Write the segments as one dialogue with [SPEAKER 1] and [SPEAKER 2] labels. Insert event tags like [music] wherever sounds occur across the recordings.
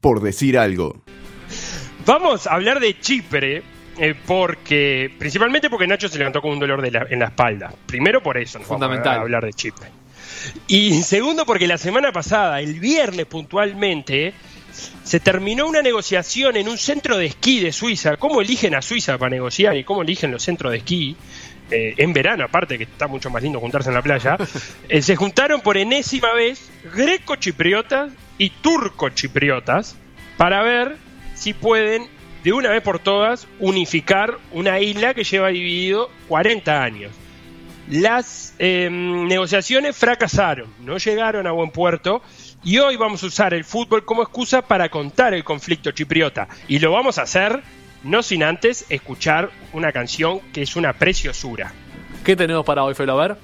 [SPEAKER 1] por decir algo.
[SPEAKER 2] Vamos a hablar de Chipre, eh, porque principalmente porque Nacho se levantó con un dolor de la- en la espalda. Primero por eso, nos vamos
[SPEAKER 3] Fundamental.
[SPEAKER 2] a hablar de Chipre. Y segundo porque la semana pasada, el viernes puntualmente, se terminó una negociación en un centro de esquí de Suiza. ¿Cómo eligen a Suiza para negociar y cómo eligen los centros de esquí? Eh, en verano, aparte que está mucho más lindo juntarse en la playa, [laughs] eh, se juntaron por enésima vez greco-chipriotas y turco-chipriotas para ver si pueden, de una vez por todas, unificar una isla que lleva dividido 40 años. Las eh, negociaciones fracasaron, no llegaron a buen puerto y hoy vamos a usar el fútbol como excusa para contar el conflicto chipriota. Y lo vamos a hacer no sin antes escuchar una canción que es una preciosura.
[SPEAKER 3] ¿Qué tenemos para hoy, Felo? A ver.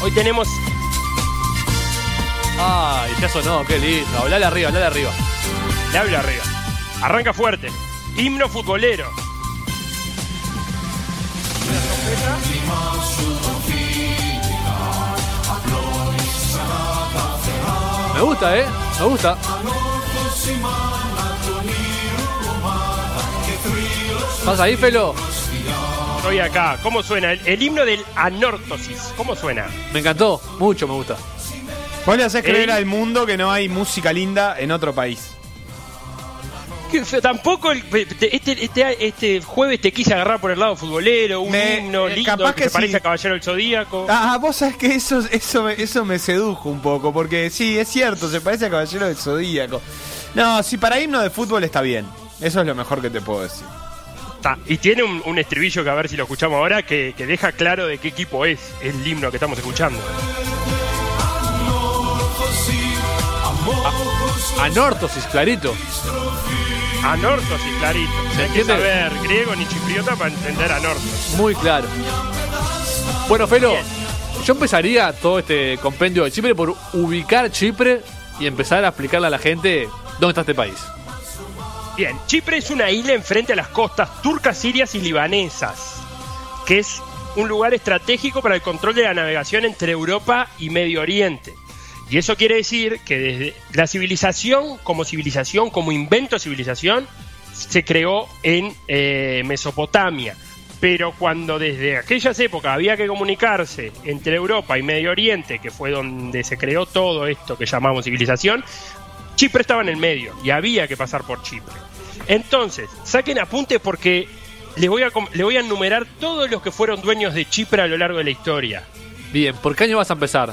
[SPEAKER 2] Hoy tenemos
[SPEAKER 3] Ay, ya sonó, qué lindo. Hablale arriba, hablale arriba.
[SPEAKER 2] Le hablo arriba. Arranca fuerte. Himno futbolero.
[SPEAKER 3] Me gusta, ¿eh? Me gusta. ¿Estás ahí, Felo?
[SPEAKER 2] Estoy acá. ¿Cómo suena? El, el himno del anortosis. ¿Cómo suena?
[SPEAKER 3] Me encantó. Mucho me gusta.
[SPEAKER 4] Vos le haces creer al mundo que no hay música linda en otro país.
[SPEAKER 2] Que Tampoco el- este, este, este jueves te quise agarrar por el lado futbolero, un
[SPEAKER 4] Me-
[SPEAKER 2] himno
[SPEAKER 4] eh,
[SPEAKER 2] lindo
[SPEAKER 4] capaz
[SPEAKER 2] que,
[SPEAKER 4] que
[SPEAKER 2] se parece a Caballero del Zodíaco.
[SPEAKER 4] Ah, vos sabés que eso, eso, me- eso me sedujo un poco, porque sí, es cierto, se parece a Caballero del Zodíaco. No, si para himno de fútbol está bien. Eso es lo mejor que te puedo decir.
[SPEAKER 2] Ta, Y tiene un, un estribillo que a ver si lo escuchamos ahora que, que deja claro de qué equipo es el himno que estamos escuchando.
[SPEAKER 3] Anortosis, clarito.
[SPEAKER 2] Anortosis, clarito.
[SPEAKER 3] ¿Se
[SPEAKER 2] Hay que saber griego ni chipriota para entender anortosis.
[SPEAKER 3] Muy claro. Bueno, Felo,
[SPEAKER 2] Bien.
[SPEAKER 3] yo empezaría todo este compendio de Chipre por ubicar Chipre y empezar a explicarle a la gente dónde está este país.
[SPEAKER 2] Bien, Chipre es una isla enfrente a las costas turcas, sirias y libanesas, que es un lugar estratégico para el control de la navegación entre Europa y Medio Oriente. Y eso quiere decir que desde la civilización como civilización, como invento de civilización, se creó en eh, Mesopotamia. Pero cuando desde aquellas épocas había que comunicarse entre Europa y Medio Oriente, que fue donde se creó todo esto que llamamos civilización, Chipre estaba en el medio y había que pasar por Chipre. Entonces, saquen apunte porque les voy a, les voy a enumerar todos los que fueron dueños de Chipre a lo largo de la historia.
[SPEAKER 3] Bien, ¿por qué año vas a empezar?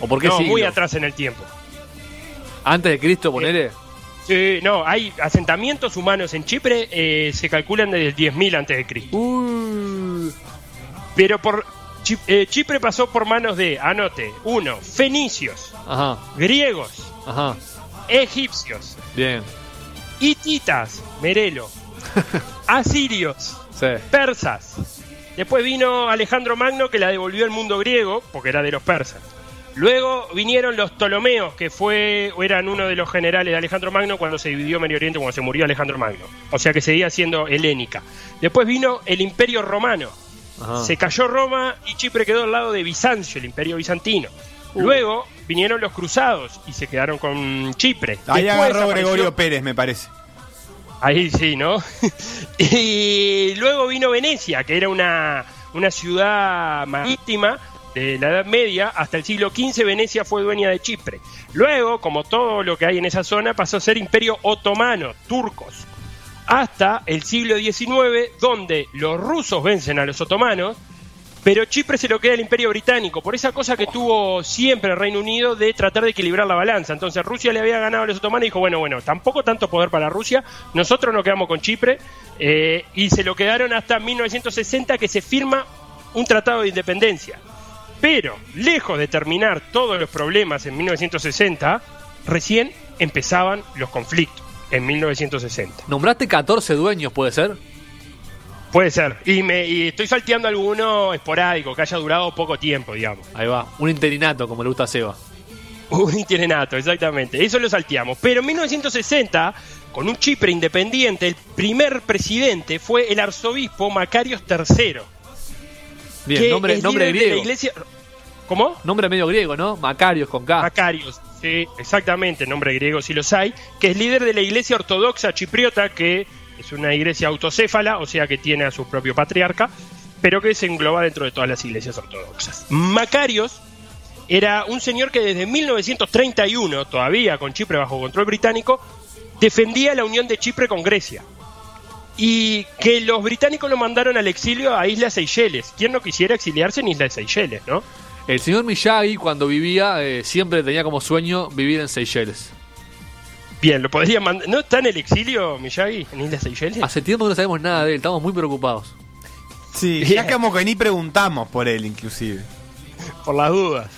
[SPEAKER 3] ¿O por qué
[SPEAKER 2] No,
[SPEAKER 3] siglo?
[SPEAKER 2] muy atrás en el tiempo.
[SPEAKER 3] ¿Antes de Cristo, ponele?
[SPEAKER 2] Sí, no, hay asentamientos humanos en Chipre, eh, se calculan desde el 10.000 antes de Cristo.
[SPEAKER 3] Uh,
[SPEAKER 2] Pero por eh, Chipre pasó por manos de, anote, uno, fenicios,
[SPEAKER 3] ajá,
[SPEAKER 2] griegos,
[SPEAKER 3] ajá.
[SPEAKER 2] egipcios,
[SPEAKER 3] Bien.
[SPEAKER 2] hititas, Merelo, [laughs] asirios,
[SPEAKER 3] Sí.
[SPEAKER 2] persas. Después vino Alejandro Magno que la devolvió al mundo griego, porque era de los persas. Luego vinieron los Ptolomeos, que fue, o eran uno de los generales de Alejandro Magno cuando se dividió Medio Oriente, cuando se murió Alejandro Magno. O sea que seguía siendo helénica. Después vino el Imperio Romano.
[SPEAKER 3] Ajá.
[SPEAKER 2] Se cayó Roma y Chipre quedó al lado de Bizancio, el Imperio Bizantino. Luego vinieron los cruzados y se quedaron con Chipre.
[SPEAKER 4] Ahí
[SPEAKER 2] Después
[SPEAKER 4] agarró Gregorio Pérez, me parece.
[SPEAKER 2] Ahí sí, ¿no? [laughs] y luego vino Venecia, que era una, una ciudad marítima de la Edad Media. Hasta el siglo XV Venecia fue dueña de Chipre. Luego, como todo lo que hay en esa zona, pasó a ser imperio otomano, turcos. Hasta el siglo XIX, donde los rusos vencen a los otomanos, pero Chipre se lo queda el imperio británico, por esa cosa que tuvo siempre el Reino Unido de tratar de equilibrar la balanza. Entonces Rusia le había ganado a los otomanos y dijo, bueno, bueno, tampoco tanto poder para Rusia, nosotros nos quedamos con Chipre eh, y se lo quedaron hasta 1960 que se firma un tratado de independencia. Pero, lejos de terminar todos los problemas en 1960, recién empezaban los conflictos en 1960.
[SPEAKER 3] Nombraste 14 dueños, ¿puede ser?
[SPEAKER 2] Puede ser. Y, me, y estoy salteando alguno esporádico, que haya durado poco tiempo, digamos.
[SPEAKER 3] Ahí va. Un interinato, como le gusta a Seba. [laughs]
[SPEAKER 2] Un interinato, exactamente. Eso lo salteamos. Pero en 1960, con un Chipre independiente, el primer presidente fue el arzobispo Macarios III.
[SPEAKER 3] Bien,
[SPEAKER 2] que
[SPEAKER 3] nombre,
[SPEAKER 2] líder de la
[SPEAKER 3] griego.
[SPEAKER 2] iglesia... ¿Cómo?
[SPEAKER 3] Nombre medio griego, ¿no? Macarios con K.
[SPEAKER 2] Macarios. sí, exactamente, nombre griego si los hay, que es líder de la iglesia ortodoxa chipriota, que es una iglesia autocéfala, o sea que tiene a su propio patriarca, pero que se engloba dentro de todas las iglesias ortodoxas. Macarios era un señor que desde 1931, todavía con Chipre bajo control británico, defendía la unión de Chipre con Grecia. Y que los británicos lo mandaron al exilio a Islas Seychelles. ¿Quién no quisiera exiliarse en Islas Seychelles, no?
[SPEAKER 3] El señor Miyagi, cuando vivía, eh, siempre tenía como sueño vivir en Seychelles.
[SPEAKER 2] Bien, lo podría mandar. ¿No está en el exilio Miyagi en Islas Seychelles?
[SPEAKER 3] Hace tiempo que no sabemos nada de él, estamos muy preocupados.
[SPEAKER 4] Sí, ya como que ni preguntamos por él, inclusive.
[SPEAKER 2] Por las dudas.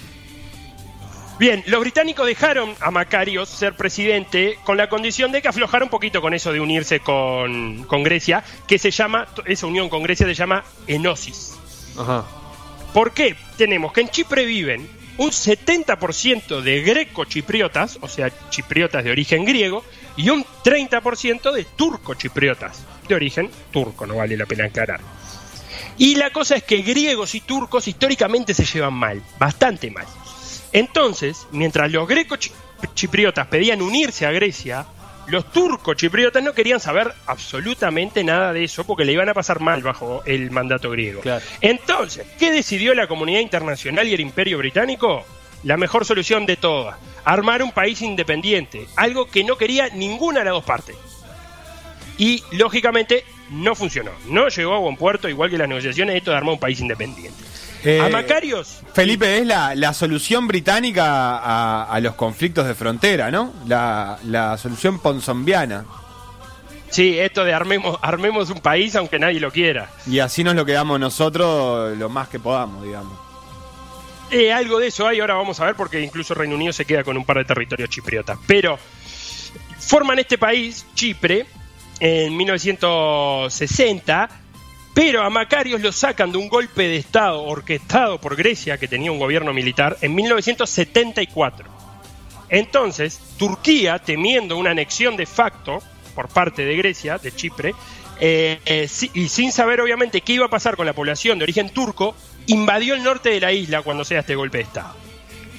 [SPEAKER 2] Bien, los británicos dejaron a Macarios ser presidente con la condición de que aflojara un poquito con eso de unirse con, con Grecia, que se llama, esa unión con Grecia se llama enosis.
[SPEAKER 3] Ajá.
[SPEAKER 2] ¿Por qué? Tenemos que en Chipre viven un 70% de greco-chipriotas, o sea, chipriotas de origen griego, y un 30% de turco-chipriotas, de origen turco, no vale la pena aclarar. Y la cosa es que griegos y turcos históricamente se llevan mal, bastante mal. Entonces, mientras los greco-chipriotas pedían unirse a Grecia, los turco-chipriotas no querían saber absolutamente nada de eso porque le iban a pasar mal bajo el mandato griego.
[SPEAKER 3] Claro.
[SPEAKER 2] Entonces, ¿qué decidió la comunidad internacional y el imperio británico? La mejor solución de todas, armar un país independiente, algo que no quería ninguna de las dos partes. Y, lógicamente, no funcionó. No llegó a buen puerto, igual que las negociaciones, esto de armar un país independiente.
[SPEAKER 4] Eh,
[SPEAKER 2] a Macarios.
[SPEAKER 4] Felipe, es la, la solución británica a, a los conflictos de frontera, ¿no? La, la solución ponzombiana.
[SPEAKER 2] Sí, esto de armemos, armemos un país aunque nadie lo quiera.
[SPEAKER 4] Y así nos lo quedamos nosotros lo más que podamos, digamos.
[SPEAKER 2] Eh, algo de eso hay, ahora vamos a ver, porque incluso Reino Unido se queda con un par de territorios chipriotas. Pero forman este país, Chipre, en 1960, pero a Macarios lo sacan de un golpe de Estado orquestado por Grecia, que tenía un gobierno militar, en 1974. Entonces, Turquía, temiendo una anexión de facto por parte de Grecia, de Chipre, eh, eh, y sin saber obviamente qué iba a pasar con la población de origen turco, invadió el norte de la isla cuando se da este golpe de Estado.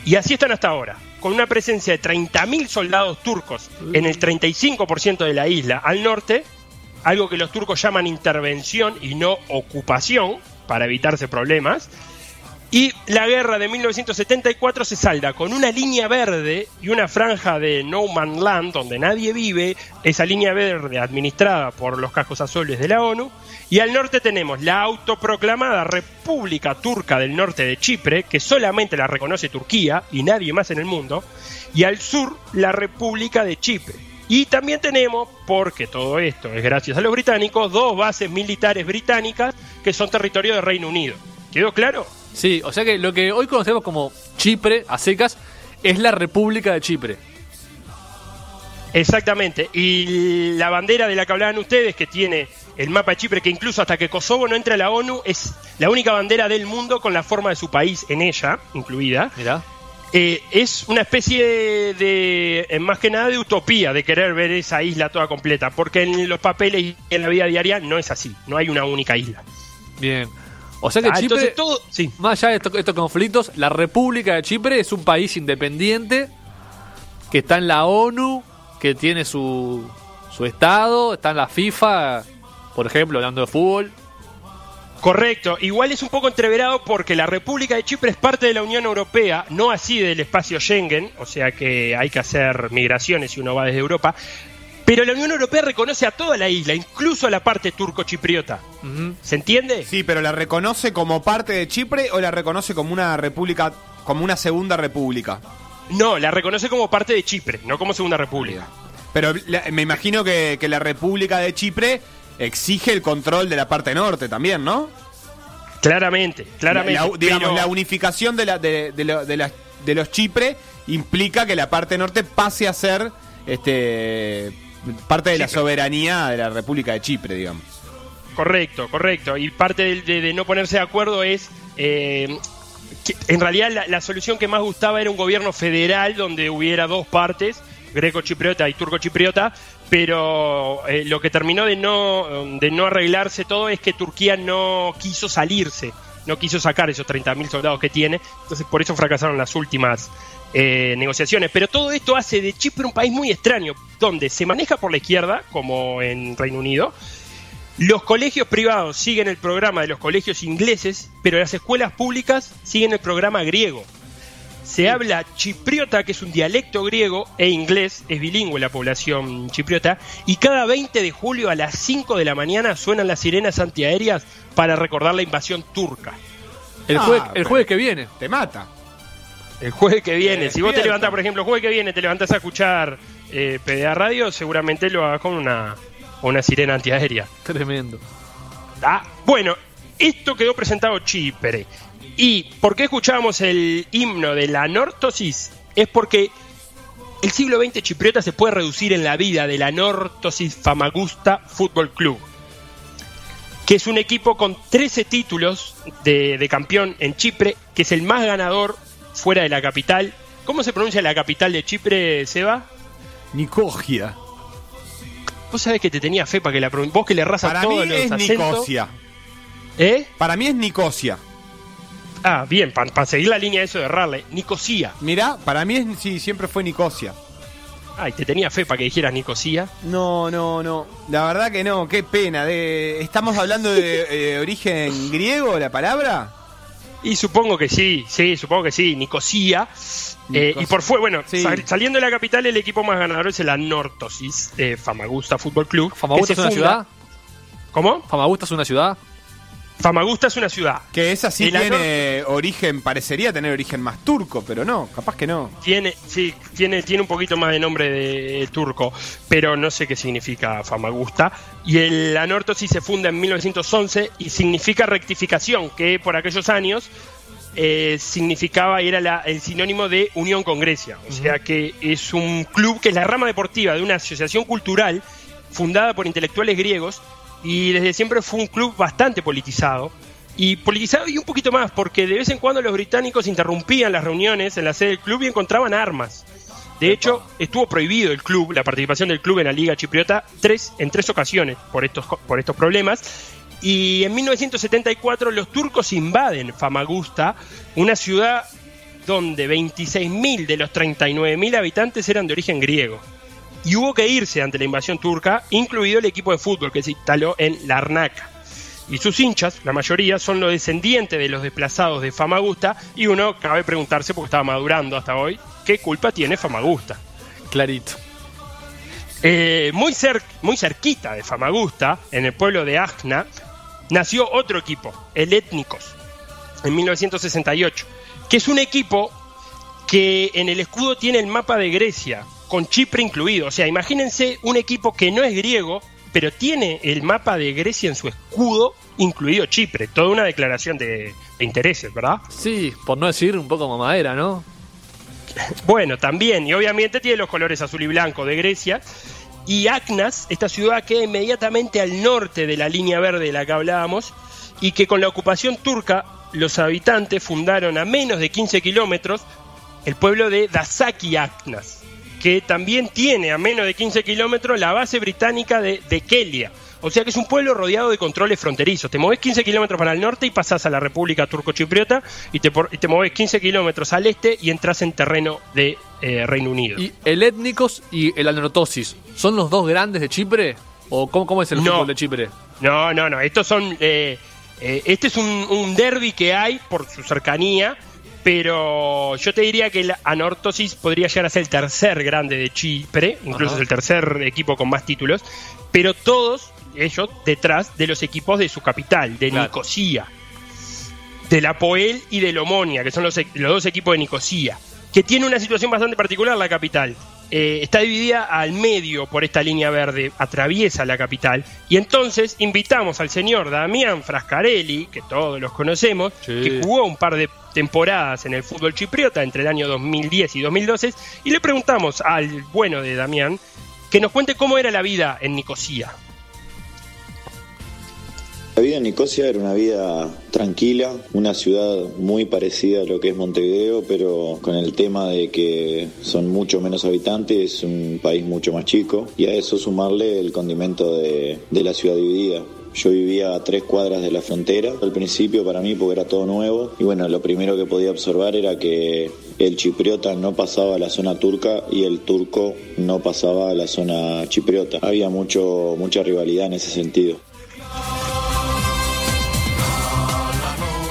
[SPEAKER 2] Y así están hasta ahora, con una presencia de 30.000 soldados turcos en el 35% de la isla al norte, algo que los turcos llaman intervención y no ocupación, para evitarse problemas. Y la guerra de 1974 se salda con una línea verde y una franja de No Man Land donde nadie vive, esa línea verde administrada por los cascos azules de la ONU. Y al norte tenemos la autoproclamada República Turca del Norte de Chipre, que solamente la reconoce Turquía y nadie más en el mundo. Y al sur la República de Chipre. Y también tenemos, porque todo esto es gracias a los británicos, dos bases militares británicas que son territorio del Reino Unido. ¿Quedó claro?
[SPEAKER 3] Sí, o sea que lo que hoy conocemos como Chipre, a secas, es la República de Chipre.
[SPEAKER 2] Exactamente. Y la bandera de la que hablaban ustedes, que tiene el mapa de Chipre, que incluso hasta que Kosovo no entre a la ONU, es la única bandera del mundo con la forma de su país en ella, incluida.
[SPEAKER 3] Mirá.
[SPEAKER 2] Eh, es una especie de, eh, más que nada, de utopía de querer ver esa isla toda completa, porque en los papeles y en la vida diaria no es así, no hay una única isla.
[SPEAKER 3] Bien. O sea que
[SPEAKER 2] Ah,
[SPEAKER 3] Chipre,
[SPEAKER 2] entonces todo, sí.
[SPEAKER 3] más allá de estos, estos conflictos, la República de Chipre es un país independiente que está en la ONU, que tiene su, su estado, está en la FIFA, por ejemplo, hablando de fútbol.
[SPEAKER 2] Correcto, igual es un poco entreverado porque la República de Chipre es parte de la Unión Europea, no así del espacio Schengen, o sea que hay que hacer migraciones si uno va desde Europa, pero la Unión Europea reconoce a toda la isla, incluso a la parte turco-chipriota. ¿Se entiende?
[SPEAKER 4] Sí, pero ¿la reconoce como parte de Chipre o la reconoce como una república, como una segunda república?
[SPEAKER 2] No, la reconoce como parte de Chipre, no como Segunda República.
[SPEAKER 4] Pero la- me imagino que, que la República de Chipre exige el control de la parte norte también, ¿no?
[SPEAKER 2] Claramente, claramente.
[SPEAKER 4] La- digamos,
[SPEAKER 2] pero-
[SPEAKER 4] la unificación de, la, de, de lo- de la- de los Chipre implica que la parte norte pase a ser este parte de la soberanía de la República de Chipre, digamos.
[SPEAKER 2] Correcto, correcto. Y parte de, de no ponerse de acuerdo es eh, que en realidad la, la solución que más gustaba era un gobierno federal donde hubiera dos partes, greco-chipriota y turco-chipriota, pero eh, lo que terminó de no, de no arreglarse todo es que Turquía no quiso salirse, no quiso sacar esos 30.000 soldados que tiene, entonces por eso fracasaron las últimas eh, negociaciones. Pero todo esto hace de Chipre un país muy extraño, donde se maneja por la izquierda, como en Reino Unido. Los colegios privados siguen el programa de los colegios ingleses, pero las escuelas públicas siguen el programa griego. Se habla chipriota, que es un dialecto griego, e inglés, es bilingüe la población chipriota, y cada 20 de julio a las 5 de la mañana suenan las sirenas antiaéreas para recordar la invasión turca.
[SPEAKER 3] El,
[SPEAKER 4] Ah,
[SPEAKER 3] jueves, el jueves que viene.
[SPEAKER 4] Te mata.
[SPEAKER 2] El jueves que viene, si vos te levantás, por ejemplo, el jueves que viene te levantás a escuchar eh, PDA Radio, seguramente lo hagas con una, una sirena antiaérea.
[SPEAKER 3] Tremendo.
[SPEAKER 2] Ah, bueno, esto quedó presentado Chipre. ¿Y por qué escuchábamos el himno de la Nortosis? Es porque el siglo XX chipriota se puede reducir en la vida de la Nortosis Famagusta Fútbol Club, que es un equipo con 13 títulos de, de campeón en Chipre, que es el más ganador fuera de la capital. ¿Cómo se pronuncia la capital de Chipre, Seba?
[SPEAKER 4] Nicosia.
[SPEAKER 2] Vos sabés que te tenía fe para que la Vos que le
[SPEAKER 4] mí
[SPEAKER 2] todos los
[SPEAKER 4] es
[SPEAKER 2] acentos.
[SPEAKER 4] Nicosia.
[SPEAKER 2] ¿Eh?
[SPEAKER 4] Para mí es Nicosia.
[SPEAKER 2] Ah, bien, para seguir la línea de eso de errarle. Nicosía.
[SPEAKER 4] Mirá, para mí es, sí, siempre fue Nicosia.
[SPEAKER 2] Ay, te tenía fe para que dijeras Nicosía.
[SPEAKER 4] No, no, no. La verdad que no, qué pena. De... ¿Estamos hablando de eh, origen griego la palabra?
[SPEAKER 2] Y supongo que sí, sí, supongo que sí, Nicosía. Eh,
[SPEAKER 4] Nicosia.
[SPEAKER 2] y por fue, bueno,
[SPEAKER 4] Sí.
[SPEAKER 2] saliendo de la capital, el equipo más ganador es el Anortosis de Famagusta Fútbol Club.
[SPEAKER 3] ¿Famagusta es una
[SPEAKER 2] funda-
[SPEAKER 3] ciudad?
[SPEAKER 2] ¿Cómo?
[SPEAKER 3] ¿Famagusta es una ciudad?
[SPEAKER 2] Famagusta es una ciudad.
[SPEAKER 4] Que esa sí tiene origen, parecería tener origen más turco, pero no, capaz que no.
[SPEAKER 2] Tiene, sí, tiene, tiene un poquito más de nombre de turco, pero no sé qué significa Famagusta. Y el Anortosis se funda en 1911 y significa rectificación, que por aquellos años eh, significaba y era la- el sinónimo de unión con Grecia. O sea que es un club que es la rama deportiva de una asociación cultural fundada por intelectuales griegos y desde siempre fue un club bastante politizado. Y politizado y un poquito más, porque de vez en cuando los británicos interrumpían las reuniones en la sede del club y encontraban armas. De hecho, estuvo prohibido el club, la participación del club en la Liga Chipriota, tres, en tres ocasiones por estos, por estos problemas. Y en 1974 los turcos invaden Famagusta, una ciudad donde 26.000 de los 39.000 habitantes eran de origen griego. Y hubo que irse ante la invasión turca, incluido el equipo de fútbol que se instaló en Larnaca. Y sus hinchas, la mayoría, son los descendientes de los desplazados de Famagusta. Y uno cabe preguntarse, porque estaba madurando hasta hoy, ¿qué culpa tiene Famagusta?
[SPEAKER 3] Clarito.
[SPEAKER 2] Eh, muy, cer- muy cerquita de Famagusta, en el pueblo de Ajna, nació otro equipo, el Étnicos, en 1968, que es un equipo que en el escudo tiene el mapa de Grecia, con Chipre incluido. O sea, imagínense un equipo que no es griego, pero tiene el mapa de Grecia en su escudo, incluido Chipre. Toda una declaración de, de intereses, ¿verdad?
[SPEAKER 3] Sí, por no decir un poco mamadera, ¿no?
[SPEAKER 2] Bueno, también, y obviamente tiene los colores azul y blanco de Grecia. Y Acnas, esta ciudad queda inmediatamente al norte de la línea verde de la que hablábamos, y que con la ocupación turca, los habitantes fundaron a menos de 15 kilómetros el pueblo de Dasaki Acnas, que también tiene a menos de 15 kilómetros la base británica de, de Kelia. O sea que es un pueblo rodeado de controles fronterizos. Te moves 15 kilómetros para el norte y pasás a la República Turco-Chipriota y te, y te moves 15 kilómetros al este y entras en terreno de eh, Reino Unido.
[SPEAKER 3] ¿Y el étnicos y el anerotosis son los dos grandes de Chipre? ¿O cómo, cómo es el
[SPEAKER 2] No.
[SPEAKER 3] fútbol de Chipre?
[SPEAKER 2] No, no, no. Estos son. eh, eh, este es un, un derby que hay por su cercanía. Pero yo te diría que el Anortosis podría llegar a ser el tercer grande de Chipre. Incluso
[SPEAKER 3] Ajá.
[SPEAKER 2] es el tercer equipo con más títulos. Pero todos ellos detrás de los equipos de su capital, de
[SPEAKER 3] Claro.
[SPEAKER 2] Nicosia. Del Apoel y del Omonia, que son los, e- los dos equipos de Nicosia. Que tiene una situación bastante particular la capital. Eh, está dividida al medio por esta línea verde, atraviesa la capital. Y entonces invitamos al señor Damián Frascarelli, que todos los conocemos,
[SPEAKER 3] Sí.
[SPEAKER 2] que jugó un par de temporadas en el fútbol chipriota entre el año 2010 y 2012, y le preguntamos al bueno de Damián que nos cuente cómo era la vida en Nicosia.
[SPEAKER 1] La vida en Nicosia era una vida tranquila, una ciudad muy parecida a lo que es Montevideo, pero con el tema de que son mucho menos habitantes, es un país mucho más chico, y a eso sumarle el condimento de, de la ciudad dividida. Yo vivía a tres cuadras de la frontera al principio para mí porque era todo nuevo y bueno, lo primero que podía observar era que el chipriota no pasaba a la zona turca y el turco no pasaba a la zona chipriota. Había mucho mucha rivalidad en ese sentido.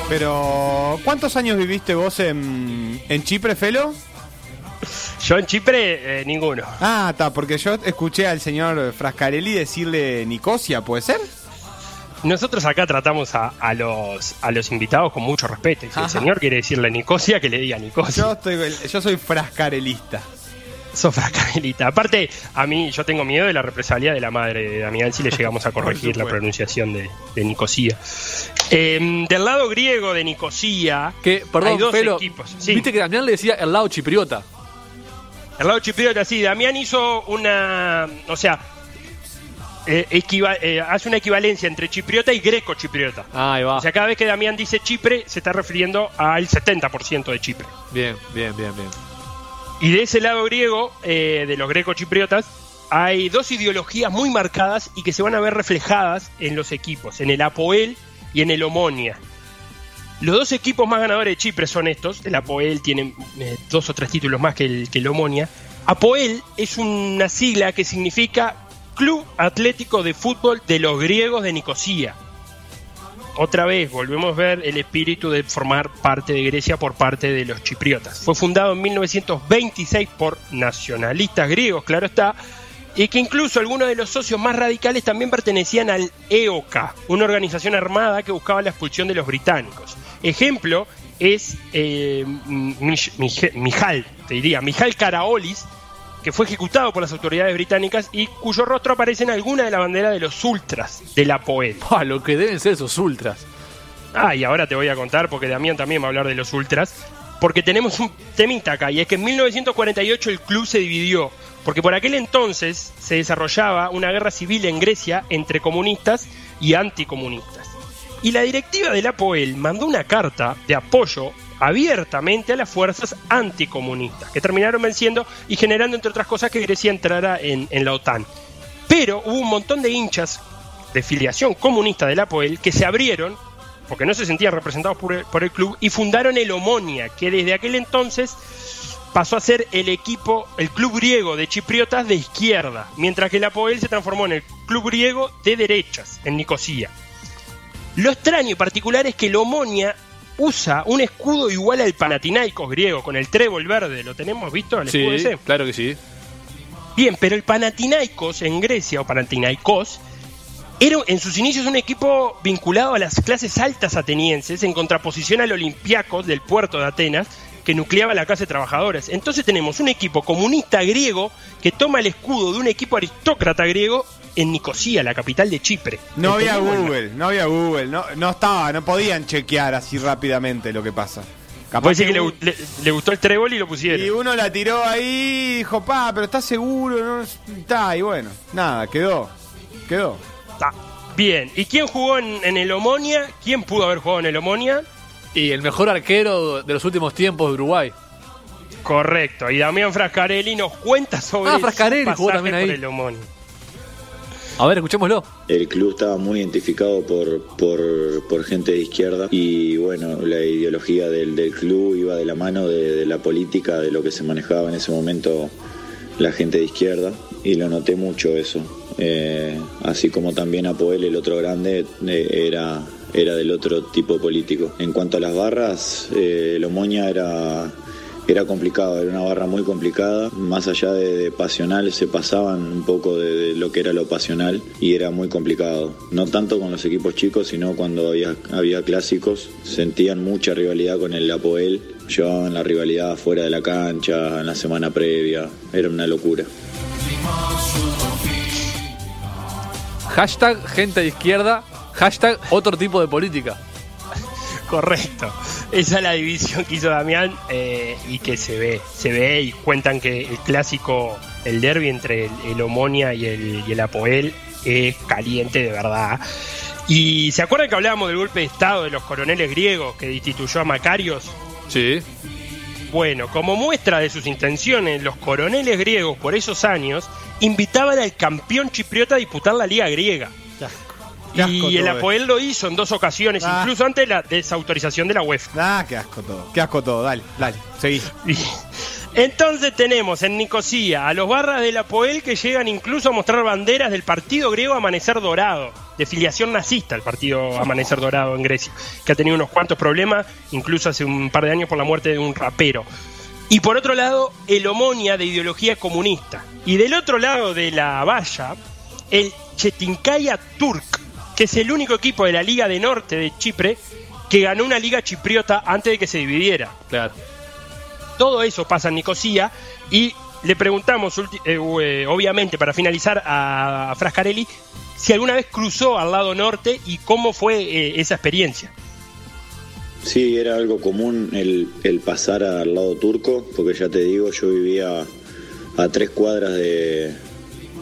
[SPEAKER 4] Pero, ¿cuántos años viviste vos en, en Chipre, Felo?
[SPEAKER 2] Yo en Chipre, eh, ninguno.
[SPEAKER 4] Ah, está, porque yo escuché al señor Frascarelli decirle Nicosia, ¿puede ser?
[SPEAKER 2] Nosotros acá tratamos a, a los, a los invitados con mucho respeto. Y si el señor quiere decirle Nicosia, que le diga Nicosia.
[SPEAKER 4] Yo, estoy, yo soy frascarelista.
[SPEAKER 2] Sos frascarelita. Aparte, a mí yo tengo miedo de la represalia de la madre de Damián si le llegamos a [laughs] corregir la pronunciación de, de Nicosía. Eh, del lado griego de Nicosía,
[SPEAKER 3] Que,
[SPEAKER 2] hay
[SPEAKER 3] perdón,
[SPEAKER 2] dos
[SPEAKER 3] Felo,
[SPEAKER 2] equipos. Sí,
[SPEAKER 3] viste que Damián le decía el lado chipriota.
[SPEAKER 2] el lado chipriota, sí. Damián hizo una. O sea. Eh, equiva- eh, hace una equivalencia entre chipriota y greco-chipriota.
[SPEAKER 3] Ah, ahí va.
[SPEAKER 2] O sea, cada vez que Damián dice Chipre, se está refiriendo al 70% de Chipre.
[SPEAKER 3] bien, bien, bien, bien.
[SPEAKER 2] Y de ese lado griego, eh, de los greco-chipriotas, hay dos ideologías muy marcadas y que se van a ver reflejadas en los equipos, en el Apoel y en el Omonia. Los dos equipos más ganadores de Chipre son estos. El Apoel tiene dos o tres títulos más que el, que el Omonia. Apoel es una sigla que significa Club Atlético de Fútbol de los Griegos de Nicosía. Otra vez volvemos a ver el espíritu de formar parte de Grecia por parte de los chipriotas. Fue fundado en 1926 por nacionalistas griegos, claro está, y que incluso algunos de los socios más radicales también pertenecían al EOKA, una organización armada que buscaba la expulsión de los británicos. Ejemplo es eh, Mijal, te diría, Mijal Karaolis, que fue ejecutado por las autoridades británicas y cuyo rostro aparece en alguna de la bandera de los ultras de la Poel.
[SPEAKER 3] Pua, lo que deben ser esos ultras.
[SPEAKER 2] Ah, y ahora te voy a contar, porque Damián también va a hablar de los ultras, porque tenemos un temita acá, y es que en 1948 el club se dividió, porque por aquel entonces se desarrollaba una guerra civil en Grecia entre comunistas y anticomunistas. Y la directiva de la POEL mandó una carta de apoyo abiertamente a las fuerzas anticomunistas, que terminaron venciendo y generando, entre otras cosas, que Grecia entrara en, la OTAN. Pero hubo un montón de hinchas de filiación comunista de la POEL que se abrieron porque no se sentían representados por el, club y fundaron el Omonia, que desde aquel entonces pasó a ser el equipo, el club griego de chipriotas de izquierda, mientras que el Apoel se transformó en el club griego de derechas, en Nicosia. Lo extraño y particular es que el Omonia usa un escudo igual al Panathinaikos griego, con el trébol verde, ¿lo tenemos visto? El
[SPEAKER 3] Sí,
[SPEAKER 2] escudo ese?
[SPEAKER 3] claro que sí.
[SPEAKER 2] Bien, pero el Panathinaikos en Grecia, o Panathinaikos, era en sus inicios un equipo vinculado a las clases altas atenienses, en contraposición al Olympiacos del puerto de Atenas, que nucleaba la clase de trabajadores. Entonces tenemos un equipo comunista griego que toma el escudo de un equipo aristócrata griego en Nicosía, la capital de Chipre.
[SPEAKER 4] No había. Google, no había Google, no, no estaba, no podían chequear así rápidamente lo que pasa. Capaz
[SPEAKER 2] decir que le, gustó el trébol y lo pusieron.
[SPEAKER 4] y uno la tiró ahí, dijo, pa, pero ¿estás seguro? No, está, y bueno, nada, quedó, quedó.
[SPEAKER 2] Está. Bien, ¿y quién jugó en, en el Omonia? ¿Quién pudo haber jugado en el Omonia?
[SPEAKER 3] Y el mejor arquero de los últimos tiempos de Uruguay.
[SPEAKER 2] Correcto, y Damián Frascarelli nos cuenta sobre
[SPEAKER 3] Ah, Frascarelli
[SPEAKER 2] su
[SPEAKER 3] jugó también ahí.
[SPEAKER 2] por el Omonia.
[SPEAKER 3] A ver, escuchémoslo.
[SPEAKER 1] El club estaba muy identificado por, por, por gente de izquierda y bueno, la ideología del, del club iba de la mano de, la política, de lo que se manejaba en ese momento la gente de izquierda y lo noté mucho eso. Eh, así como también Apoel, el otro grande, eh, era, era del otro tipo político. En cuanto a las barras, eh, el Omoña era era complicado, era una barra muy complicada. Más allá de, de pasional, se pasaban un poco de, de lo que era lo pasional y era muy complicado. No tanto con los equipos chicos, sino cuando había, había clásicos. Sentían mucha rivalidad con el Apoel. Llevaban la rivalidad fuera de la cancha, en la semana previa. Era una locura.
[SPEAKER 3] Hashtag gente de izquierda. Hashtag otro tipo de política.
[SPEAKER 2] Correcto. Esa es la división que hizo Damián eh, y que se ve, se ve y cuentan que el clásico, el derby entre el, el Omonia y el, y el Apoel es caliente de verdad. Y se acuerdan que hablábamos del golpe de estado de los coroneles griegos que destituyó a Macarios.
[SPEAKER 3] Sí.
[SPEAKER 2] Bueno, como muestra de sus intenciones, los coroneles griegos por esos años invitaban al campeón chipriota a disputar la liga griega. Y el Apoel lo hizo en dos ocasiones,
[SPEAKER 4] Ah.
[SPEAKER 2] incluso antes de la desautorización de la UEFA.
[SPEAKER 4] Ah, qué asco todo. Qué asco todo. Dale, dale. Seguí.
[SPEAKER 2] Entonces tenemos en Nicosia a los barras del Apoel que llegan incluso a mostrar banderas del partido griego Amanecer Dorado, de filiación nazista el partido Amanecer Dorado en Grecia, que ha tenido unos cuantos problemas, incluso hace un par de años por la muerte de un rapero. Y por otro lado, el Omonia de ideología comunista. Y del otro lado de la valla, el Chetinkaya Turk, que es el único equipo de la Liga de Norte de Chipre que ganó una liga chipriota antes de que se dividiera.
[SPEAKER 3] Claro.
[SPEAKER 2] Todo eso pasa en Nicosia y le preguntamos, eh, eh, obviamente, para finalizar a Frascarelli, si alguna vez cruzó al lado norte y cómo fue eh, esa experiencia.
[SPEAKER 1] Sí, era algo común el, el pasar al lado turco, porque ya te digo, yo vivía a tres cuadras de,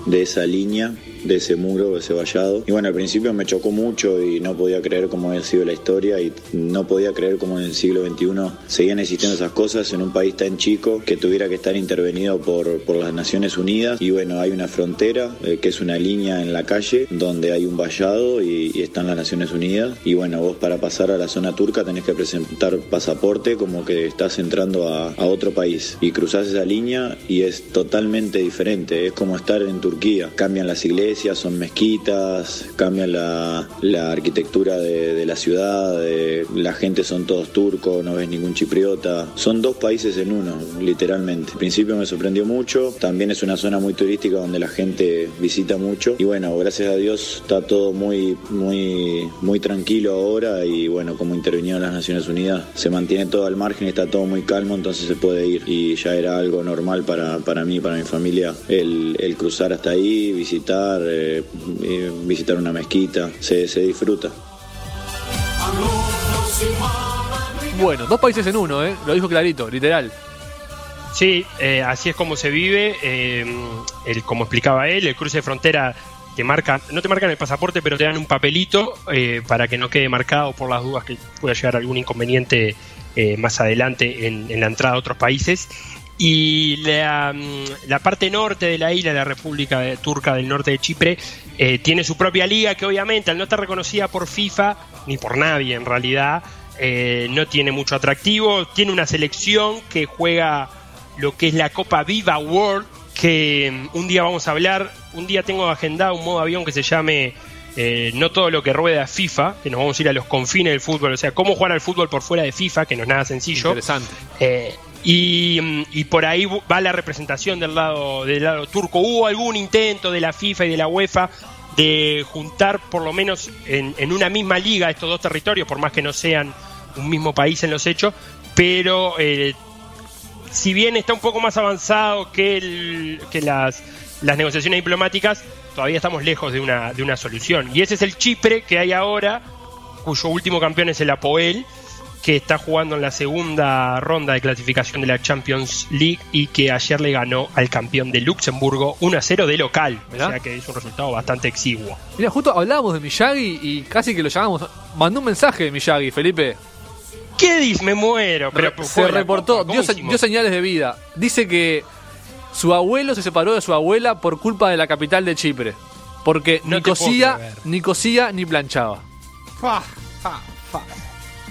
[SPEAKER 1] de esa línea, de ese muro, de ese vallado. Y bueno, al principio me chocó mucho y no podía creer cómo había sido la historia y no podía creer cómo en el siglo XXI seguían existiendo esas cosas en un país tan chico que tuviera que estar intervenido por, por las Naciones Unidas. Y bueno, hay una frontera, eh, que es una línea en la calle, donde hay un vallado y, y están las Naciones Unidas. Y bueno, vos para pasar a la zona turca tenés que presentar pasaporte como que estás entrando a, a otro país. Y cruzás esa línea y es totalmente diferente. Es como estar en Turquía. Cambian las iglesias, son mezquitas, cambian la, la arquitectura de, de la ciudad, de- la gente son todos turcos, no ves ningún chipriota. Son dos países en uno, literalmente. Al principio me sorprendió mucho. También es una zona muy turística donde la gente visita mucho. Y bueno, gracias a Dios está todo muy, muy, muy tranquilo ahora. Y bueno, como intervinieron las Naciones Unidas, se mantiene todo al margen, está todo muy calmo, entonces se puede ir. Y ya era algo normal para, para mí, para mi familia, el, el cruzar hasta ahí, visitar, eh, eh, visitar una mezquita. Se, se disfruta.
[SPEAKER 3] Bueno, dos países en uno, ¿eh? Lo dijo clarito, literal.
[SPEAKER 2] Sí, eh, así es como se vive. eh, el, como explicaba él, el cruce de frontera te marca, no te marcan el pasaporte, pero te dan un papelito eh, para que no quede marcado por las dudas que pueda llegar algún inconveniente eh, más adelante en, en la entrada a otros países. Y la, mm, la parte norte de la isla, la República de- Turca del Norte de Chipre, eh, tiene su propia liga que obviamente al no estar reconocida por FIFA, ni por nadie en realidad, eh, no tiene mucho atractivo. Tiene una selección que juega lo que es la Copa Viva World, que mm, un día vamos a hablar, un día tengo agendado un modo avión que se llame eh, No todo lo que rueda FIFA, que nos vamos a ir a los confines del fútbol, o sea, cómo jugar al fútbol por fuera de FIFA, que no es nada sencillo.
[SPEAKER 3] Interesante.
[SPEAKER 2] Eh, y, mm, y por ahí va la representación del lado, del lado turco. Hubo algún intento de la FIFA y de la UEFA de juntar por lo menos en, en una misma liga estos dos territorios, por más que no sean un mismo país en los hechos, pero eh, si bien está un poco más avanzado que, el- que las, las negociaciones diplomáticas, todavía estamos lejos de una, de una solución. Y ese es el Chipre que hay ahora, cuyo último campeón es el Apoel, que está jugando en la segunda ronda de clasificación de la Champions League y que ayer le ganó al campeón de Luxemburgo 1 a 0 de local. O sea que es un resultado bastante exiguo.
[SPEAKER 3] Mira, justo hablábamos de Miyagi y casi que lo llamamos. Mandó un mensaje de Miyagi, Felipe.
[SPEAKER 2] ¿Qué dices? Me muero. Pero
[SPEAKER 3] Re- se reportó,
[SPEAKER 2] Copa, ¿cómo
[SPEAKER 3] dio, señales de vida. Dice que su abuelo se separó de su abuela por culpa de la capital de Chipre. Porque
[SPEAKER 2] No
[SPEAKER 3] ni cosía, ni cosía ni planchaba.
[SPEAKER 4] Fa, fa, fa.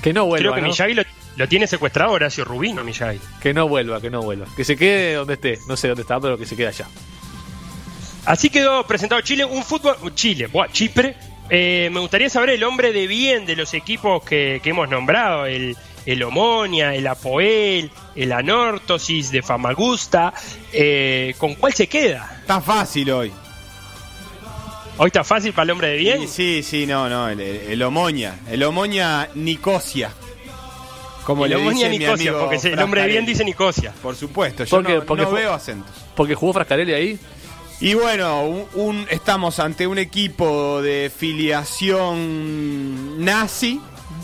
[SPEAKER 3] Que no vuelva,
[SPEAKER 2] Creo que
[SPEAKER 3] ¿no?
[SPEAKER 2] Miyagi lo, lo tiene secuestrado Horacio Rubino, Miyagi.
[SPEAKER 3] Que no vuelva, que no vuelva. Que se quede donde esté. No sé dónde está, pero que se quede allá.
[SPEAKER 2] Así quedó presentado Chile, un fútbol. Chile, buah, Chipre. Eh, me gustaría saber el hombre de bien de los equipos que, que hemos nombrado: el, el Omonia, el Apoel, el Anortosis de Famagusta. Eh, ¿Con cuál se queda?
[SPEAKER 4] Está fácil hoy.
[SPEAKER 2] Hoy está fácil para el hombre de bien.
[SPEAKER 4] Sí, sí, sí, no, no, el, el, el Omoña. El Omoña Nicosia. Como
[SPEAKER 2] el
[SPEAKER 4] le
[SPEAKER 2] Omonia
[SPEAKER 4] dice mi
[SPEAKER 2] Nicosia,
[SPEAKER 4] amigo
[SPEAKER 2] porque el hombre de bien dice Nicosia.
[SPEAKER 4] Por supuesto, yo
[SPEAKER 3] Porque-
[SPEAKER 4] no,
[SPEAKER 3] porque
[SPEAKER 4] no
[SPEAKER 3] fue-
[SPEAKER 4] veo acentos.
[SPEAKER 3] Porque jugó Frascarelli ahí.
[SPEAKER 4] Y bueno, un, un- estamos ante un equipo de filiación nazi,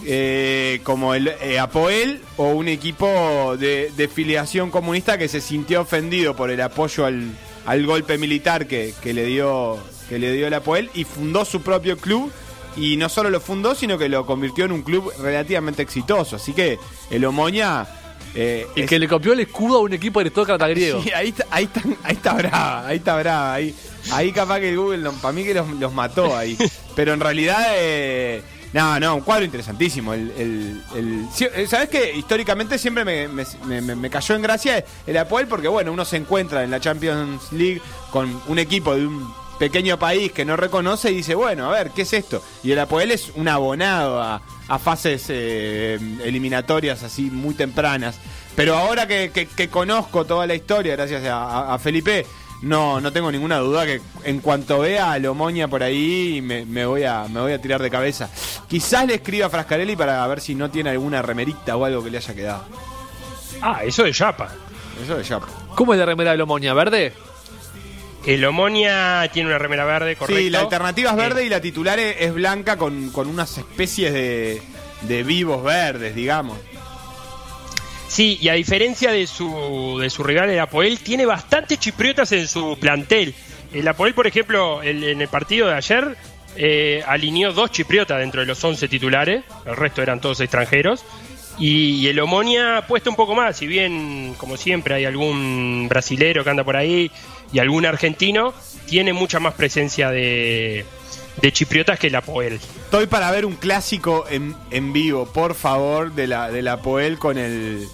[SPEAKER 4] eh, como el eh, Apoel, o un equipo de, de filiación comunista que se sintió ofendido por el apoyo al, al golpe militar que, que le dio que le dio el Apoel y fundó su propio club y no solo lo fundó, sino que lo convirtió en un club relativamente exitoso. Así que el Omoña... eh,
[SPEAKER 3] Y
[SPEAKER 4] es-
[SPEAKER 3] que le copió el escudo a un equipo aristócrata griego.
[SPEAKER 4] Sí, ahí, está- ahí, está, ahí está brava, ahí está brava. Ahí, ahí capaz que el Google, para mí que los, los mató ahí. Pero en realidad, eh, no, no, un cuadro interesantísimo. El, el, el- sí, eh, ¿Sabes qué? Históricamente siempre me- me- me cayó en gracia el Apoel porque, bueno, uno se encuentra en la Champions League con un equipo de un pequeño país que no reconoce y dice, bueno, a ver, ¿qué es esto? Y el Apoel es un abonado a, a fases eh, eliminatorias así muy tempranas. Pero ahora que, que- que conozco toda la historia, gracias a, a- a Felipe, no, no tengo ninguna duda que en cuanto vea a Lomoña por ahí me, me voy a, me voy a tirar de cabeza. Quizás le escriba a Frascarelli para ver si no tiene alguna remerita o algo que le haya quedado.
[SPEAKER 2] Ah, eso de Yapa.
[SPEAKER 4] Eso de ya.
[SPEAKER 3] ¿Cómo es la remera de Lomoña? ¿Verde?
[SPEAKER 2] El Omonia tiene una remera verde, correcto.
[SPEAKER 4] Sí, la alternativa es verde
[SPEAKER 2] Eh,
[SPEAKER 4] y la titular es, blanca con, con unas especies de, de vivos verdes, digamos.
[SPEAKER 2] Sí, y a diferencia de su, de su rival, el Apoel, tiene bastantes chipriotas en su plantel. El Apoel, por ejemplo, el- en el partido de ayer, eh, alineó dos chipriotas dentro de los 11 titulares, el resto eran todos extranjeros. Y, y el Omonia puesto un poco más, si bien, como siempre, hay algún brasilero que anda por ahí y algún argentino, tiene mucha más presencia de, de chipriotas que el Apoel.
[SPEAKER 4] Estoy para ver un clásico en, en vivo, por favor, de la, de la Poel con el.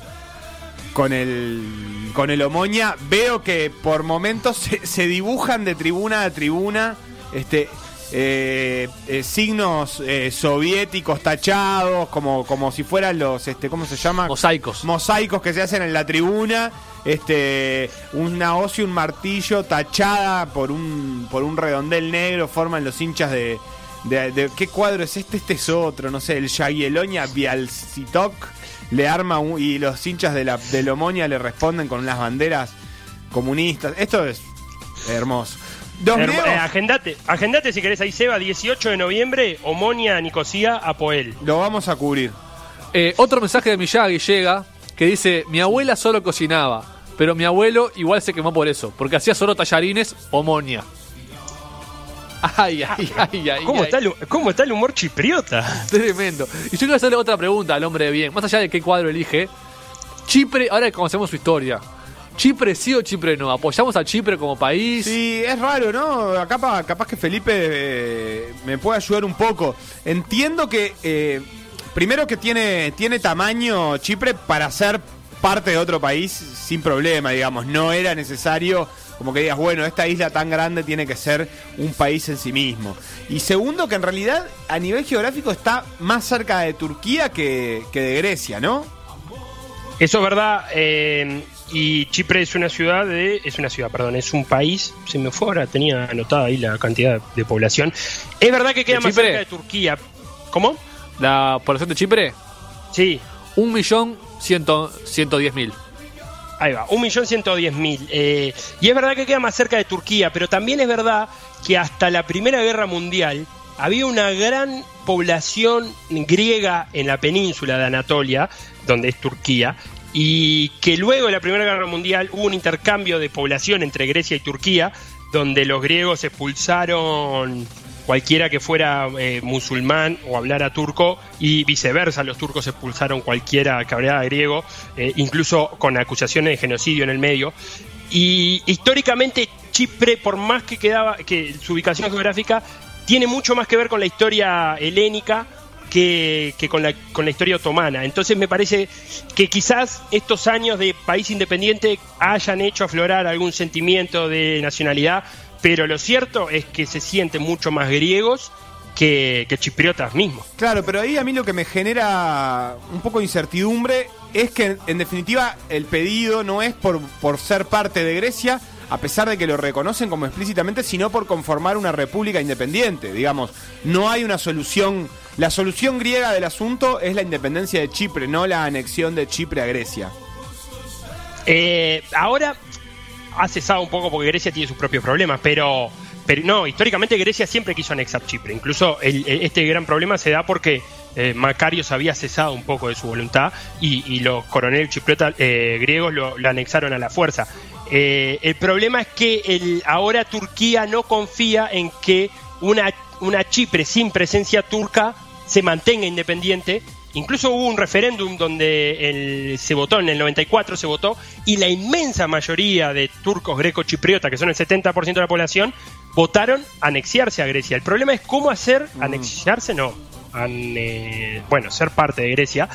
[SPEAKER 4] con el. con el Omoña. Veo que por momentos [laughs] se, se dibujan de tribuna a tribuna. Este. Eh, eh, signos eh, soviéticos tachados, como, como si fueran los, este, ¿cómo se llama?
[SPEAKER 3] Mosaicos.
[SPEAKER 4] mosaicos que se hacen en la tribuna, este, una hoz y un martillo tachada por un, por un redondel negro, forman los hinchas de, de, de- ¿qué cuadro es este? Este es otro, no sé, el Jagiellonia Bialcitok le arma un- y los hinchas de la de Lomonia le responden con unas banderas comunistas. Esto es hermoso. Dos
[SPEAKER 2] eh, agendate, agendate si querés ahí, Seba, 18 de noviembre, Omonia, Nicosia, Apoel.
[SPEAKER 4] lo vamos a cubrir.
[SPEAKER 3] Eh, otro mensaje de Miyagi llega que dice: Mi abuela solo cocinaba, pero mi abuelo igual se quemó por eso, porque hacía solo tallarines o moña. Ay, ay, ay, ay.
[SPEAKER 2] ¿Cómo,
[SPEAKER 3] ay.
[SPEAKER 2] está el, ¿Cómo está el humor chipriota? [laughs]
[SPEAKER 3] Tremendo. Y yo quiero hacerle otra pregunta al hombre de bien. Más allá de qué cuadro elige, Chipre, ahora que conocemos su historia, ¿Chipre sí o Chipre no? ¿Apoyamos a Chipre como país?
[SPEAKER 4] Sí, es raro, ¿no? Acá pa- capaz que Felipe eh, me puede ayudar un poco. Entiendo que, eh, primero que tiene, tiene tamaño Chipre para ser parte de otro país sin problema, digamos. No era necesario como que digas, bueno, esta isla tan grande tiene que ser un país en sí mismo. Y segundo, que en realidad a nivel geográfico está más cerca de Turquía que, que de Grecia, ¿no?
[SPEAKER 2] Eso es verdad. eh, y Chipre es una ciudad de. Es una ciudad, perdón, es un país. Se me fue ahora, tenía anotada ahí la cantidad de población. Es verdad que queda
[SPEAKER 3] ¿De
[SPEAKER 2] más
[SPEAKER 3] Chipre?
[SPEAKER 2] cerca de Turquía. ¿Cómo?
[SPEAKER 3] ¿La población de Chipre?
[SPEAKER 2] Sí,
[SPEAKER 3] Un millón ciento, ciento diez mil.
[SPEAKER 2] Ahí va, 1.110.000. Eh, y es verdad que queda más cerca de Turquía, pero también es verdad que hasta la Primera Guerra Mundial había una gran población griega en la península de Anatolia, donde es Turquía, y que luego de la Primera Guerra Mundial hubo un intercambio de población entre Grecia y Turquía, donde los griegos expulsaron cualquiera que fuera eh, musulmán o hablara turco y viceversa, los turcos expulsaron cualquiera que hablara griego, eh, incluso con acusaciones de genocidio en el medio. Y históricamente Chipre, por más que quedaba que su ubicación geográfica, tiene mucho más que ver con la historia helénica que, con, la, con la historia otomana. Entonces me parece que quizás estos años de país independiente hayan hecho aflorar algún sentimiento de nacionalidad, pero lo cierto es que se sienten mucho más griegos que, chipriotas mismos.
[SPEAKER 4] Claro, pero ahí a mí lo que me genera un poco de incertidumbre es que en definitiva el pedido no es por, por ser parte de Grecia, a pesar de que lo reconocen como explícitamente, sino por conformar una república independiente. Digamos, no hay una solución. La solución griega del asunto es la independencia de Chipre, no la anexión de Chipre a Grecia.
[SPEAKER 2] Eh, ahora ha cesado un poco porque Grecia tiene sus propios problemas, pero, pero no, históricamente Grecia siempre quiso anexar Chipre. Incluso el- este gran problema se da porque eh, Macarios había cesado un poco de su voluntad y, los coroneles chipriotas eh, griegos lo, anexaron a la fuerza. Eh, el problema es que el, ahora Turquía no confía en que una Chipre sin presencia turca se mantenga independiente. Incluso hubo un referéndum donde el- se votó, en el 94 se votó, y la inmensa mayoría de turcos greco-chipriotas, que son el 70% de la población, votaron anexiarse a Grecia. El problema es cómo hacer, anexiarse no, ane- bueno, ser parte de Grecia.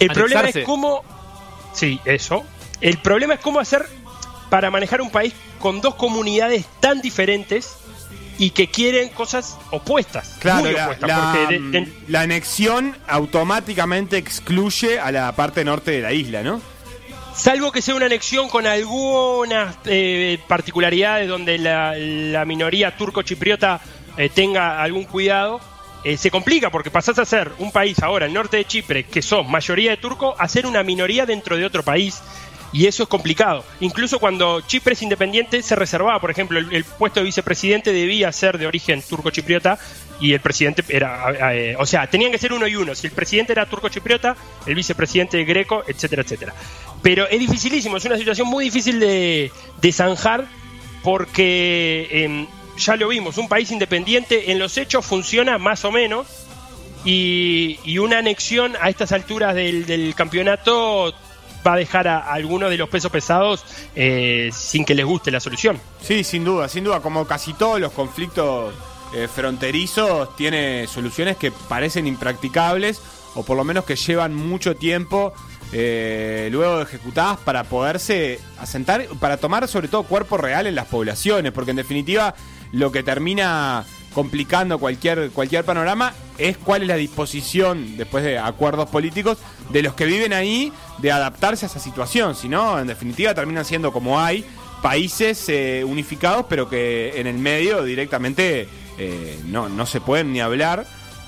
[SPEAKER 2] El problema es cómo, sí, eso. El problema es cómo hacer para manejar un país con dos comunidades tan diferentes y que quieren cosas opuestas.
[SPEAKER 4] Claro,
[SPEAKER 2] muy
[SPEAKER 4] la,
[SPEAKER 2] opuestas,
[SPEAKER 4] la-
[SPEAKER 2] de- de-
[SPEAKER 4] la anexión automáticamente excluye a la parte norte de la isla, ¿no?
[SPEAKER 2] Salvo que sea una anexión con algunas eh, particularidades donde la, la minoría turco-chipriota eh, tenga algún cuidado, eh, se complica porque pasás a ser un país ahora, el norte de Chipre, que son mayoría de turco, a ser una minoría dentro de otro país. Y eso es complicado. Incluso cuando Chipre es independiente, se reservaba, por ejemplo, el, puesto de vicepresidente debía ser de origen turco-chipriota y el presidente era. eh, o sea, tenían que ser uno y uno. Si el presidente era turco-chipriota, el vicepresidente greco, etcétera, etcétera. Pero es dificilísimo, es una situación muy difícil de, de zanjar porque em, ya lo vimos, un país independiente en los hechos funciona más o menos y, y una anexión a estas alturas del, del campeonato va a dejar a, algunos de los pesos pesados eh, sin que les guste la solución.
[SPEAKER 4] Sí, sin duda, sin duda. Como casi todos los conflictos eh, fronterizos, tiene soluciones que parecen impracticables o por lo menos que llevan mucho tiempo eh, luego ejecutadas para poderse asentar, para tomar sobre todo cuerpo real en las poblaciones, porque en definitiva lo que termina complicando cualquier, cualquier panorama es cuál es la disposición, después de acuerdos políticos, de los que viven ahí de adaptarse a esa situación. Si no, en definitiva terminan siendo como hay países eh, unificados, pero que en el medio directamente eh, no, no se pueden ni hablar.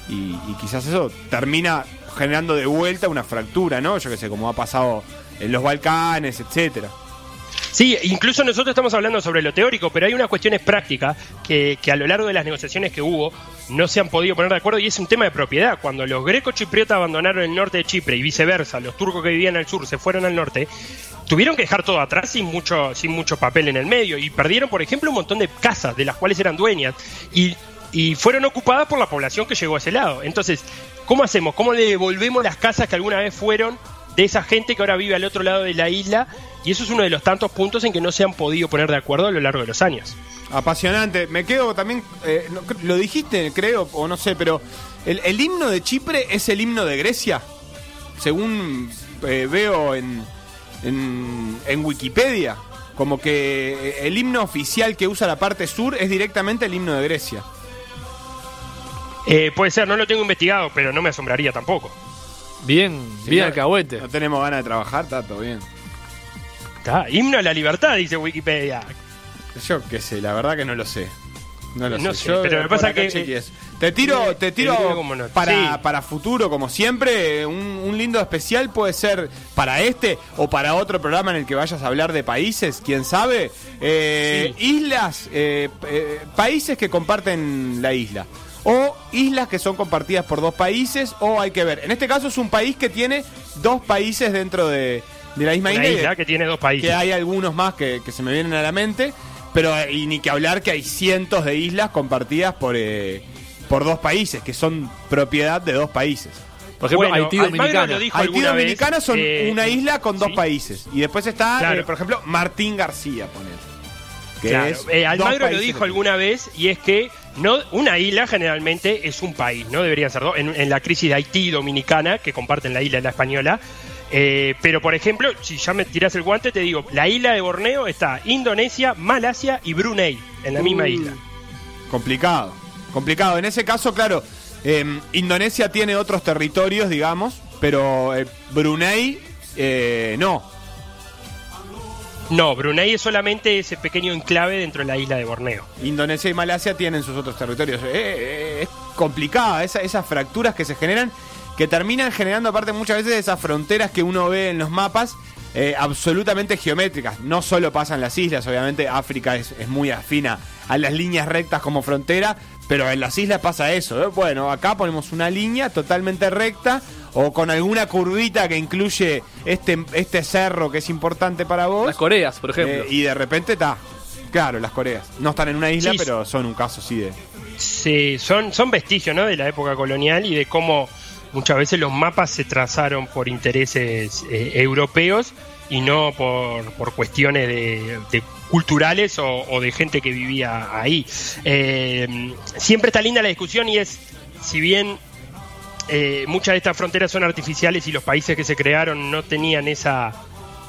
[SPEAKER 4] Y, y quizás eso termina generando de vuelta una fractura, ¿no? Yo que sé, como ha pasado en los Balcanes, etcétera.
[SPEAKER 2] Sí, incluso nosotros estamos hablando sobre lo teórico, pero hay unas cuestiones prácticas que, que a lo largo de las negociaciones que hubo no se han podido poner de acuerdo y es un tema de propiedad. Cuando los greco-chipriotas abandonaron el norte de Chipre y viceversa, los turcos que vivían al sur se fueron al norte, tuvieron que dejar todo atrás sin mucho, sin mucho papel en el medio y perdieron, por ejemplo, un montón de casas de las cuales eran dueñas y, y fueron ocupadas por la población que llegó a ese lado. Entonces, ¿cómo hacemos? ¿Cómo le devolvemos las casas que alguna vez fueron de esa gente que ahora vive al otro lado de la isla? Y eso es uno de los tantos puntos en que no se han podido poner de acuerdo a lo largo de los años.
[SPEAKER 4] Apasionante. Me quedo también, eh, no, lo dijiste, creo, o no sé, pero el, el himno de Chipre es el himno de Grecia, según eh, veo en, en, en Wikipedia. Como que eh, el himno oficial que usa la parte sur es directamente el himno de Grecia.
[SPEAKER 2] Eh, puede ser, no lo tengo investigado, pero no me asombraría tampoco.
[SPEAKER 3] Bien, bien alcahuete.
[SPEAKER 4] No tenemos ganas de trabajar, está todo bien.
[SPEAKER 2] Está, himno a la libertad, dice Wikipedia.
[SPEAKER 4] Yo qué sé, la verdad que no lo sé. No lo
[SPEAKER 2] No
[SPEAKER 4] sé.
[SPEAKER 2] sé,
[SPEAKER 4] Yo,
[SPEAKER 2] pero me pasa que-.
[SPEAKER 4] Te tiro, te tiro
[SPEAKER 2] no-
[SPEAKER 4] para,
[SPEAKER 2] sí.
[SPEAKER 4] para futuro, como siempre, un, un lindo especial puede ser para este o para otro programa en el que vayas a hablar de países, quién sabe. Eh, Islas, eh, eh, países que comparten la isla. O islas que son compartidas por dos países, o hay que ver. En este caso es un país que tiene dos países dentro de, de la misma
[SPEAKER 2] Una
[SPEAKER 4] isla.
[SPEAKER 2] que tiene dos países.
[SPEAKER 4] que hay algunos más que, que se me vienen a la mente, pero y ni que hablar que hay cientos de islas compartidas por, eh, por dos países, que son propiedad de dos países.
[SPEAKER 3] Por ejemplo,
[SPEAKER 2] Bueno,
[SPEAKER 3] Haití Dominicana.
[SPEAKER 2] lo dijo
[SPEAKER 4] Haití
[SPEAKER 2] vez,
[SPEAKER 4] Dominicana son
[SPEAKER 2] eh,
[SPEAKER 4] una isla con dos
[SPEAKER 2] sí.
[SPEAKER 4] países. Y después está,
[SPEAKER 2] Claro.
[SPEAKER 4] eh, por ejemplo, Martín García, poner. Que
[SPEAKER 2] Claro,
[SPEAKER 4] es
[SPEAKER 2] eh, Almagro lo dijo alguna vez y es que no una isla generalmente es un país, no deberían ser dos. En, en la crisis de Haití Dominicana, que comparten la isla y la española. Eh, pero por ejemplo, si ya me tiras el guante, te digo, la isla de Borneo está Indonesia, Malasia y Brunei en la misma
[SPEAKER 4] Uh,
[SPEAKER 2] isla.
[SPEAKER 4] Complicado, complicado. En ese caso, claro, eh, Indonesia tiene otros territorios, digamos, pero eh, Brunei eh, no.
[SPEAKER 2] No, Brunei es solamente ese pequeño enclave dentro de la isla de Borneo.
[SPEAKER 4] Indonesia y Malasia tienen sus otros territorios. Eh, eh, es complicada esa- esas fracturas que se generan, que terminan generando aparte muchas veces esas fronteras que uno ve en los mapas, eh, absolutamente geométricas. No solo pasan las islas, obviamente África es, es muy afina a las líneas rectas como frontera, pero en las islas pasa eso. ¿eh? Bueno, acá ponemos una línea totalmente recta o con alguna curvita que incluye este, este cerro que es importante para vos.
[SPEAKER 3] Las Coreas, por ejemplo.
[SPEAKER 4] Eh, y de repente está. Claro, las Coreas. No están en una isla,
[SPEAKER 2] Sí.
[SPEAKER 4] pero son un caso así de.
[SPEAKER 2] Sí, son, son vestigios ¿no? de la época colonial y de cómo muchas veces los mapas se trazaron por intereses eh, europeos y no por, por cuestiones de, culturales o, o de gente que vivía ahí. Eh, siempre está linda la discusión y es, si bien eh, muchas de estas fronteras son artificiales y los países que se crearon no tenían esa,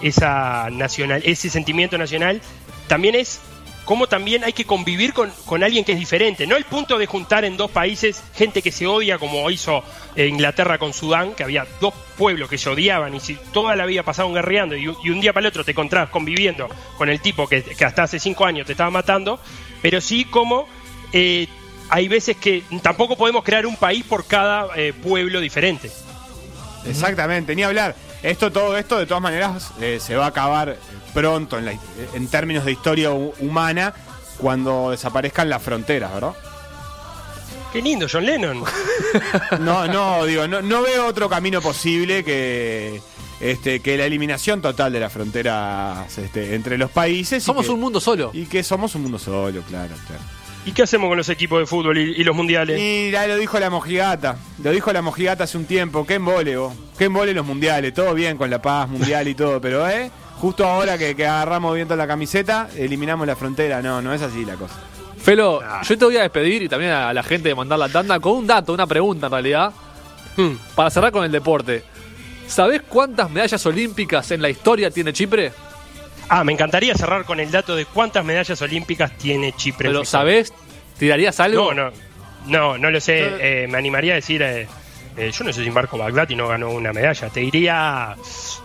[SPEAKER 2] esa nacional, ese sentimiento nacional, también es cómo también hay que convivir con, con alguien que es diferente. No el punto de juntar en dos países gente que se odia, como hizo eh, Inglaterra con Sudán, que había dos pueblos que se odiaban y si toda la vida pasaban guerreando y, un- día para el otro te encontrabas conviviendo con el tipo que, que hasta hace cinco años te estaba matando, pero sí como eh, hay veces que tampoco podemos crear un país por cada eh, pueblo diferente.
[SPEAKER 4] Exactamente, ni hablar. Esto, todo esto, de todas maneras, eh, se va a acabar pronto en, la- en términos de historia hu- humana cuando desaparezcan las fronteras, ¿verdad?
[SPEAKER 2] Qué lindo, John Lennon. [laughs]
[SPEAKER 4] No, no, digo, no, no veo otro camino posible que este que la eliminación total de las fronteras este, entre los países. y
[SPEAKER 3] Somos
[SPEAKER 4] que-
[SPEAKER 3] un mundo solo.
[SPEAKER 4] Y que somos un mundo solo, claro, claro.
[SPEAKER 2] ¿Y qué hacemos con los equipos de fútbol y, y los mundiales?
[SPEAKER 4] Y ya lo dijo la mojigata, lo dijo la mojigata hace un tiempo, qué embole vos, qué embole los mundiales, todo bien con la paz mundial y todo, pero eh, justo ahora que, que agarramos viento la camiseta, eliminamos la frontera, no, no es así la cosa.
[SPEAKER 3] Felo,
[SPEAKER 2] Ah.
[SPEAKER 3] yo te voy a despedir y también a la gente de mandar la tanda con un dato, una pregunta en realidad,
[SPEAKER 2] Hmm.
[SPEAKER 3] para cerrar con el deporte. ¿Sabés cuántas medallas olímpicas en la historia tiene Chipre?
[SPEAKER 2] Ah, me encantaría cerrar con el dato de cuántas medallas olímpicas tiene Chipre. en
[SPEAKER 3] ¿Pero
[SPEAKER 2] su historia.
[SPEAKER 3] sabés? ¿Tirarías algo?
[SPEAKER 2] No, no, no, no lo sé. Eh, me animaría a decir, eh, eh, yo no sé si Marco Bagdati no ganó una medalla. Te diría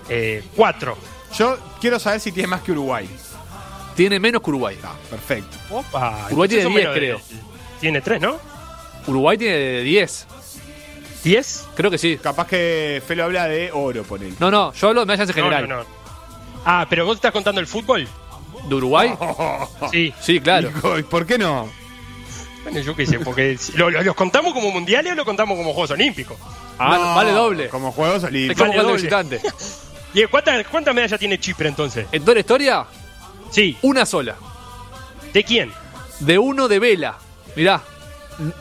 [SPEAKER 2] eh, cuatro.
[SPEAKER 4] Yo quiero saber si tiene más que Uruguay.
[SPEAKER 3] Tiene menos que Uruguay.
[SPEAKER 4] Ah, perfecto.
[SPEAKER 2] Opa,
[SPEAKER 3] Uruguay tiene
[SPEAKER 2] eso
[SPEAKER 3] 10,
[SPEAKER 2] menos de-
[SPEAKER 3] creo.
[SPEAKER 2] Tiene tres, ¿no?
[SPEAKER 3] Uruguay tiene 10.
[SPEAKER 2] ¿Diez?
[SPEAKER 3] Creo que sí.
[SPEAKER 4] Capaz que Felo habla de oro, por él.
[SPEAKER 3] No, no, yo hablo de medallas en
[SPEAKER 2] No,
[SPEAKER 3] general.
[SPEAKER 2] no, no. Ah, pero vos estás contando el fútbol.
[SPEAKER 3] ¿De Uruguay? [laughs]
[SPEAKER 2] Sí.
[SPEAKER 3] Sí, claro.
[SPEAKER 4] ¿Y por qué no?
[SPEAKER 2] Bueno, yo qué sé, porque ¿lo- lo- ¿los contamos como mundiales o los contamos como Juegos Olímpicos?
[SPEAKER 3] Ah,
[SPEAKER 4] No,
[SPEAKER 3] vale doble.
[SPEAKER 4] Como Juegos
[SPEAKER 3] Es
[SPEAKER 4] Olímpicos.
[SPEAKER 3] como
[SPEAKER 2] Vale doble.
[SPEAKER 3] visitante.
[SPEAKER 2] ¿Y [laughs] cuántas cuántas medallas tiene Chipre entonces?
[SPEAKER 3] En toda la historia,
[SPEAKER 2] Sí.
[SPEAKER 3] una sola.
[SPEAKER 2] ¿De quién?
[SPEAKER 3] De uno de vela. Mirá,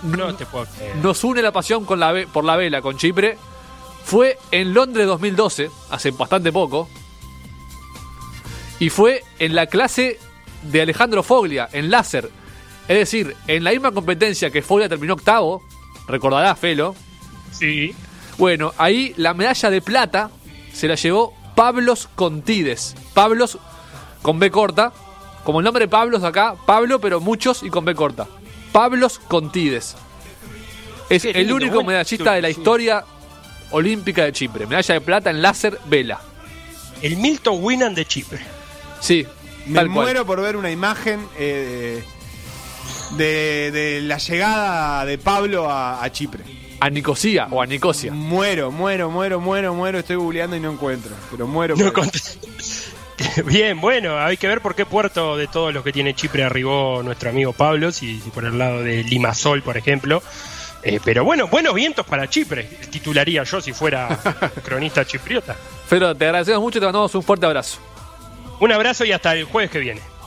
[SPEAKER 2] No te puedo creer.
[SPEAKER 3] nos une la pasión con la ve- por la vela con Chipre. Fue en Londres 2012, hace bastante poco. Y fue en la clase de Alejandro Foglia, en láser. Es decir, en la misma competencia que Foglia terminó octavo, recordará Felo.
[SPEAKER 2] Sí.
[SPEAKER 3] Bueno, ahí la medalla de plata se la llevó Pablos Contides. Pablos con B corta. Como el nombre de Pablos acá, Pablo, pero muchos y con B corta. Pablos Contides. Es
[SPEAKER 2] Qué
[SPEAKER 3] el
[SPEAKER 2] lindo,
[SPEAKER 3] único medallista de la historia olímpica de Chipre. Medalla de plata en láser vela.
[SPEAKER 2] El Milton Winnan de Chipre.
[SPEAKER 3] Sí,
[SPEAKER 4] Me
[SPEAKER 3] tal cual.
[SPEAKER 4] muero por ver una imagen eh, de, de la llegada de Pablo a, a Chipre.
[SPEAKER 3] A Nicosia o a Nicosia.
[SPEAKER 4] Muero, muero, muero, muero, muero. Estoy googleando y no encuentro. Pero muero.
[SPEAKER 2] No
[SPEAKER 4] por-
[SPEAKER 2] cont- [laughs] Bien, bueno, hay que ver por qué puerto de todos los que tiene Chipre arribó nuestro amigo Pablo, si, si por el lado de Limasol, por ejemplo. Eh, pero bueno, buenos vientos para Chipre, titularía yo si fuera [laughs] cronista chipriota.
[SPEAKER 3] Pero te agradecemos mucho y te mandamos un fuerte abrazo.
[SPEAKER 2] Un abrazo y hasta el jueves que viene.